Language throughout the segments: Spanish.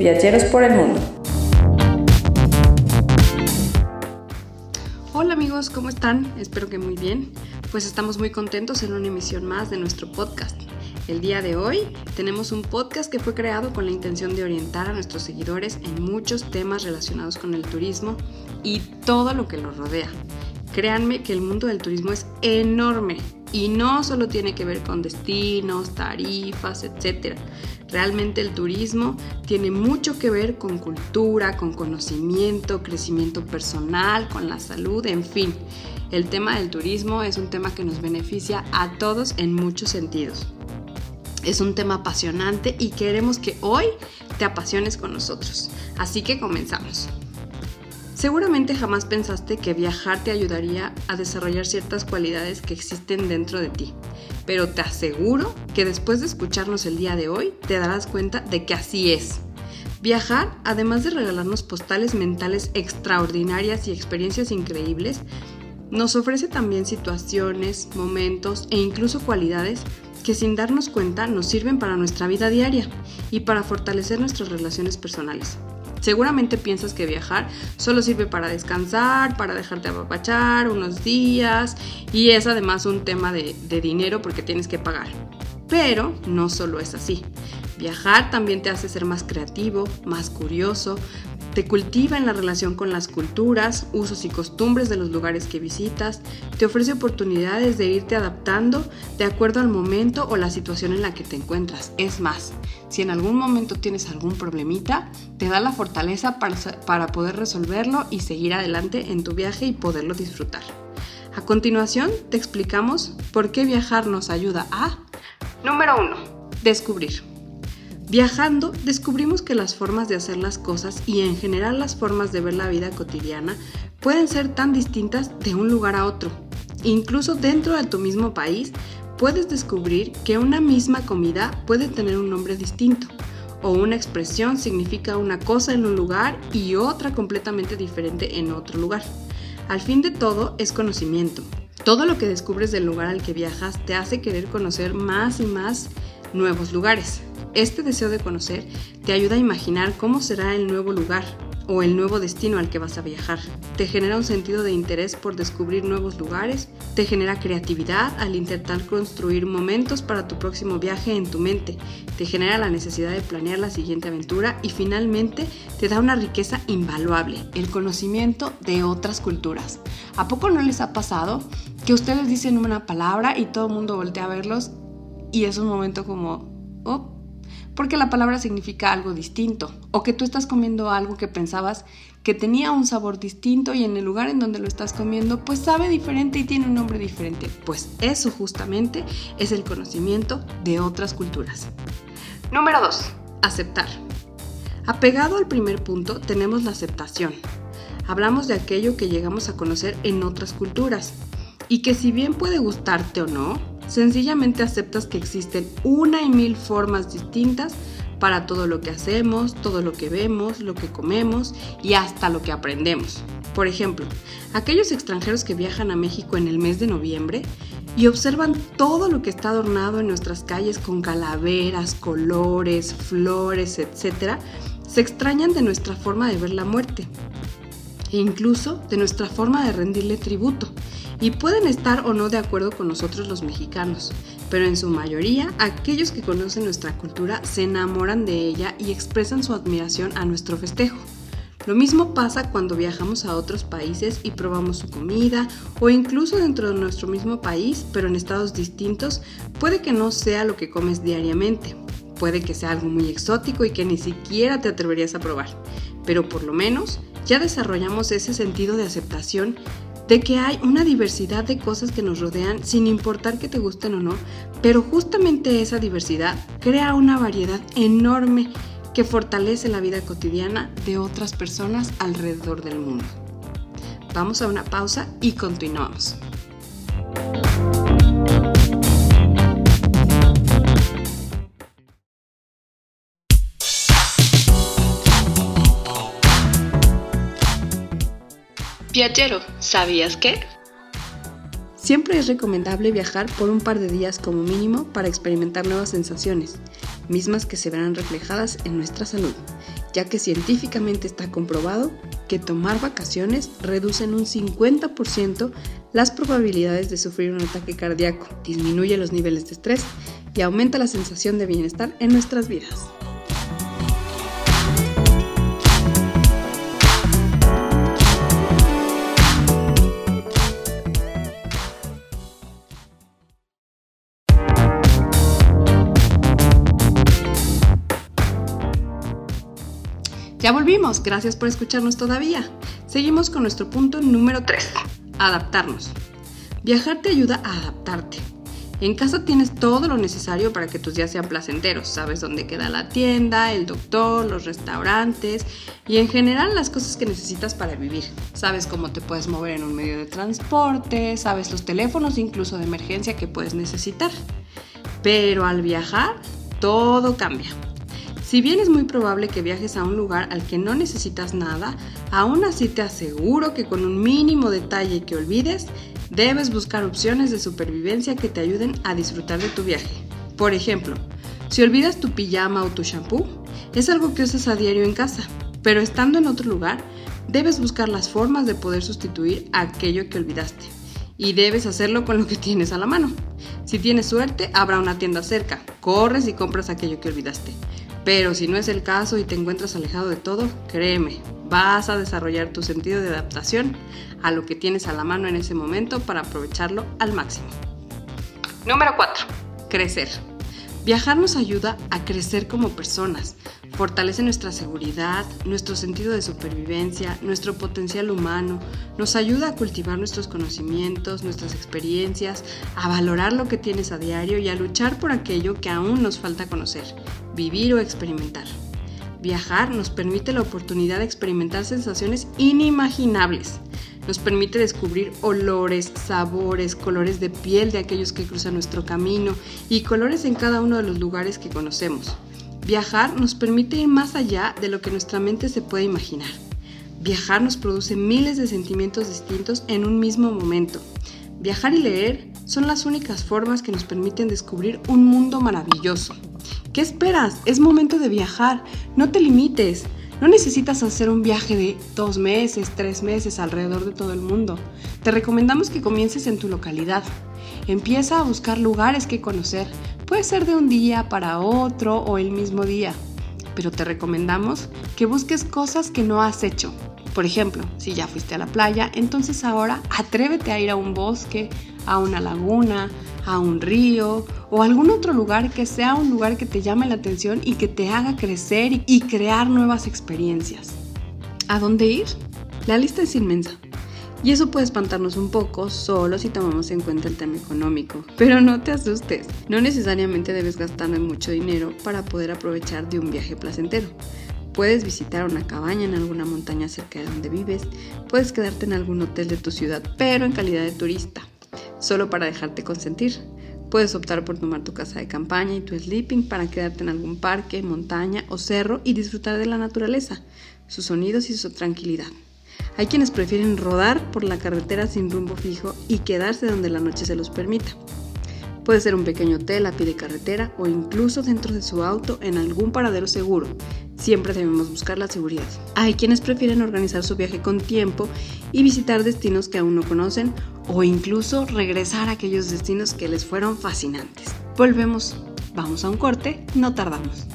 Viajeros por el mundo. Hola amigos, ¿cómo están? Espero que muy bien. Pues estamos muy contentos en una emisión más de nuestro podcast. El día de hoy tenemos un podcast que fue creado con la intención de orientar a nuestros seguidores en muchos temas relacionados con el turismo y todo lo que lo rodea. Créanme que el mundo del turismo es enorme y no solo tiene que ver con destinos, tarifas, etc. Realmente el turismo tiene mucho que ver con cultura, con conocimiento, crecimiento personal, con la salud, en fin. El tema del turismo es un tema que nos beneficia a todos en muchos sentidos. Es un tema apasionante y queremos que hoy te apasiones con nosotros. Así que comenzamos. Seguramente jamás pensaste que viajar te ayudaría a desarrollar ciertas cualidades que existen dentro de ti, pero te aseguro que después de escucharnos el día de hoy te darás cuenta de que así es. Viajar, además de regalarnos postales mentales extraordinarias y experiencias increíbles, nos ofrece también situaciones, momentos e incluso cualidades que sin darnos cuenta nos sirven para nuestra vida diaria y para fortalecer nuestras relaciones personales. Seguramente piensas que viajar solo sirve para descansar, para dejarte apapachar unos días y es además un tema de, de, dinero porque tienes que pagar. Pero no solo es así. Viajar también te hace ser más creativo, más curioso, te cultiva en la relación con las culturas, usos y costumbres de los lugares que visitas, te ofrece oportunidades de irte adaptando de acuerdo al momento o la situación en la que te encuentras. Es más, si en algún momento tienes algún problemita, te da la fortaleza para, para poder resolverlo y seguir adelante en tu viaje y poderlo disfrutar. A continuación, te explicamos por qué viajar nos ayuda a... Número 1. Descubrir. Viajando, descubrimos que las formas de hacer las cosas y en general las formas de ver la vida cotidiana pueden ser tan distintas de un lugar a otro. Incluso dentro de tu mismo país, puedes descubrir que una misma comida puede tener un nombre distinto, o una expresión significa una cosa en un lugar y otra completamente diferente en otro lugar. Al fin de todo, es conocimiento. Todo lo que descubres del lugar al que viajas te hace querer conocer más y más nuevos lugares. Este deseo de conocer te ayuda a imaginar cómo será el nuevo lugar o el nuevo destino al que vas a viajar. Te genera un sentido de interés por descubrir nuevos lugares, te genera creatividad al intentar construir momentos para tu próximo viaje en tu mente, te genera la necesidad de planear la siguiente aventura y finalmente te da una riqueza invaluable, el conocimiento de otras culturas. ¿A poco no les ha pasado que ustedes dicen una palabra y todo el mundo voltea a verlos y es un momento como, oh, porque la palabra significa algo distinto, o que tú estás comiendo algo que pensabas que tenía un sabor distinto y en el lugar en donde lo estás comiendo pues sabe diferente y tiene un nombre diferente. Pues eso justamente es el conocimiento de otras culturas. Número 2. Aceptar. Apegado al primer punto tenemos la aceptación. Hablamos de aquello que llegamos a conocer en otras culturas y que si bien puede gustarte o no, Sencillamente aceptas que existen una y mil formas distintas para todo lo que hacemos, todo lo que vemos, lo que comemos y hasta lo que aprendemos. Por ejemplo, aquellos extranjeros que viajan a México en el mes de noviembre y observan todo lo que está adornado en nuestras calles con calaveras, colores, flores, etc., se extrañan de nuestra forma de ver la muerte e incluso de nuestra forma de rendirle tributo y pueden estar o no de acuerdo con nosotros los mexicanos, pero en su mayoría aquellos que conocen nuestra cultura se enamoran de ella y expresan su admiración a nuestro festejo. Lo mismo pasa cuando viajamos a otros países y probamos su comida o incluso dentro de nuestro mismo país, pero en estados distintos, puede que no sea lo que comes diariamente. Puede que sea algo muy exótico y que ni siquiera te atreverías a probar, pero por lo menos ya desarrollamos ese sentido de aceptación de que hay una diversidad de cosas que nos rodean sin importar que te gusten o no, pero justamente esa diversidad crea una variedad enorme que fortalece la vida cotidiana de otras personas alrededor del mundo. Vamos a una pausa y continuamos. Viajero, ¿sabías qué? Siempre es recomendable viajar por un par de días como mínimo para experimentar nuevas sensaciones, mismas que se verán reflejadas en nuestra salud. ya que científicamente está comprobado que tomar vacaciones reduce en un 50% las probabilidades de sufrir un ataque cardíaco, disminuye los niveles de estrés y aumenta la sensación de bienestar en nuestras vidas. Ya volvimos, gracias por escucharnos todavía. Seguimos con nuestro punto número 3, adaptarnos. Viajar te ayuda a adaptarte. En casa tienes todo lo necesario para que tus días sean placenteros. Sabes dónde queda la tienda, el doctor, los restaurantes y en general las cosas que necesitas para vivir. Sabes cómo te puedes mover en un medio de transporte, sabes los teléfonos incluso de emergencia que puedes necesitar. Pero al viajar, todo cambia. Si bien es muy probable que viajes a un lugar al que no necesitas nada, aún así te aseguro que con un mínimo detalle que olvides, debes buscar opciones de supervivencia que te ayuden a disfrutar de tu viaje. Por ejemplo, si olvidas tu pijama o tu shampoo, es algo que usas a diario en casa, pero estando en otro lugar, debes buscar las formas de poder sustituir aquello que olvidaste. Y debes hacerlo con lo que tienes a la mano. Si tienes suerte, habrá una tienda cerca. Corres y compras aquello que olvidaste. Pero si no es el caso y te encuentras alejado de todo, créeme, vas a desarrollar tu sentido de adaptación a lo que tienes a la mano en ese momento para aprovecharlo al máximo. Número 4. Crecer. Viajar nos ayuda a crecer como personas, fortalece nuestra seguridad, nuestro sentido de supervivencia, nuestro potencial humano, nos ayuda a cultivar nuestros conocimientos, nuestras experiencias, a valorar lo que tienes a diario y a luchar por aquello que aún nos falta conocer, vivir o experimentar. Viajar nos permite la oportunidad de experimentar sensaciones inimaginables. Nos permite descubrir olores, sabores, colores de piel de aquellos que cruzan nuestro camino y colores en cada uno de los lugares que conocemos. Viajar nos permite ir más allá de lo que nuestra mente se puede imaginar. Viajar nos produce miles de sentimientos distintos en un mismo momento. Viajar y leer son las únicas formas que nos permiten descubrir un mundo maravilloso. ¿Qué esperas? Es momento de viajar. No te limites. No necesitas hacer un viaje de dos meses, tres meses alrededor de todo el mundo. Te recomendamos que comiences en tu localidad. Empieza a buscar lugares que conocer. Puede ser de un día para otro o el mismo día. Pero te recomendamos que busques cosas que no has hecho. Por ejemplo, si ya fuiste a la playa, entonces ahora atrévete a ir a un bosque, a una laguna, a un río o algún otro lugar que sea un lugar que te llame la atención y que te haga crecer y crear nuevas experiencias. ¿A dónde ir? La lista es inmensa. Y eso puede espantarnos un poco solo si tomamos en cuenta el tema económico. Pero no te asustes, no necesariamente debes gastar mucho dinero para poder aprovechar de un viaje placentero. Puedes visitar una cabaña en alguna montaña cerca de donde vives, puedes quedarte en algún hotel de tu ciudad, pero en calidad de turista, solo para dejarte consentir. Puedes optar por tomar tu casa de campaña y tu sleeping para quedarte en algún parque, montaña o cerro y disfrutar de la naturaleza, sus sonidos y su tranquilidad. Hay quienes prefieren rodar por la carretera sin rumbo fijo y quedarse donde la noche se los permita. Puede ser un pequeño hotel a pie de carretera o incluso dentro de su auto en algún paradero seguro. Siempre debemos buscar la seguridad. Hay quienes prefieren organizar su viaje con tiempo y visitar destinos que aún no conocen o incluso regresar a aquellos destinos que les fueron fascinantes. Volvemos, vamos a un corte, no tardamos.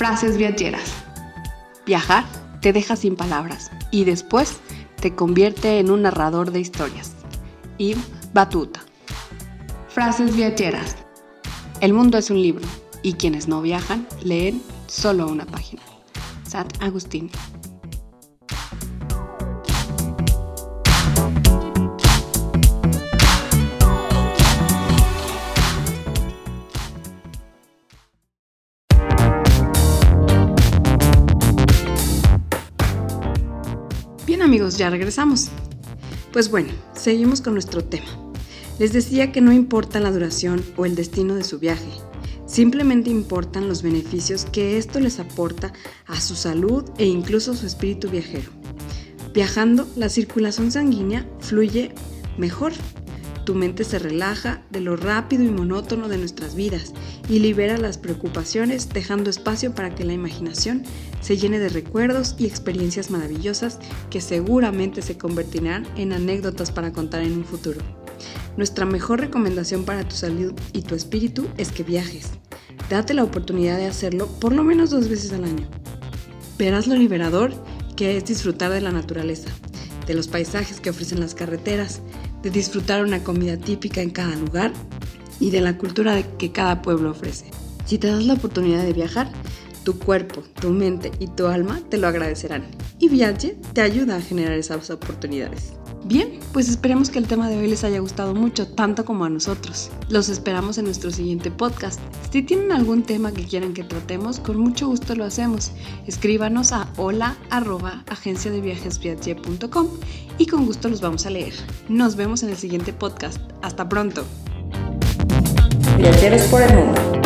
Frases viajeras. Viajar te deja sin palabras y después te convierte en un narrador de historias. Yves Batuta. Frases viajeras. El mundo es un libro y quienes no viajan leen solo una página. Sat Agustín. Ya regresamos. Pues bueno, seguimos con nuestro tema. Les decía que no importa la duración o el destino de su viaje, Simplemente importan los beneficios que esto les aporta a su salud e incluso a su espíritu viajero. Viajando, la circulación sanguínea fluye mejor. Tu mente se relaja de lo rápido y monótono de nuestras vidas y libera las preocupaciones dejando espacio para que la imaginación se llene de recuerdos y experiencias maravillosas que seguramente se convertirán en anécdotas para contar en un futuro. Nuestra mejor recomendación para tu salud y tu espíritu es que viajes. Date la oportunidad de hacerlo por lo menos dos veces al año. Verás lo liberador que es disfrutar de la naturaleza, de los paisajes que ofrecen las carreteras, de disfrutar una comida típica en cada lugar y de la cultura que cada pueblo ofrece. Si te das la oportunidad de viajar, tu cuerpo, tu mente y tu alma te lo agradecerán. Y Viaje te ayuda a generar esas oportunidades. Bien, pues esperemos que el tema de hoy les haya gustado mucho, tanto como a nosotros. Los esperamos en nuestro siguiente podcast. Si tienen algún tema que quieran que tratemos, con mucho gusto lo hacemos. Escríbanos a hola y con gusto los vamos a leer. Nos vemos en el siguiente podcast. Hasta pronto. Viajeros por el mundo.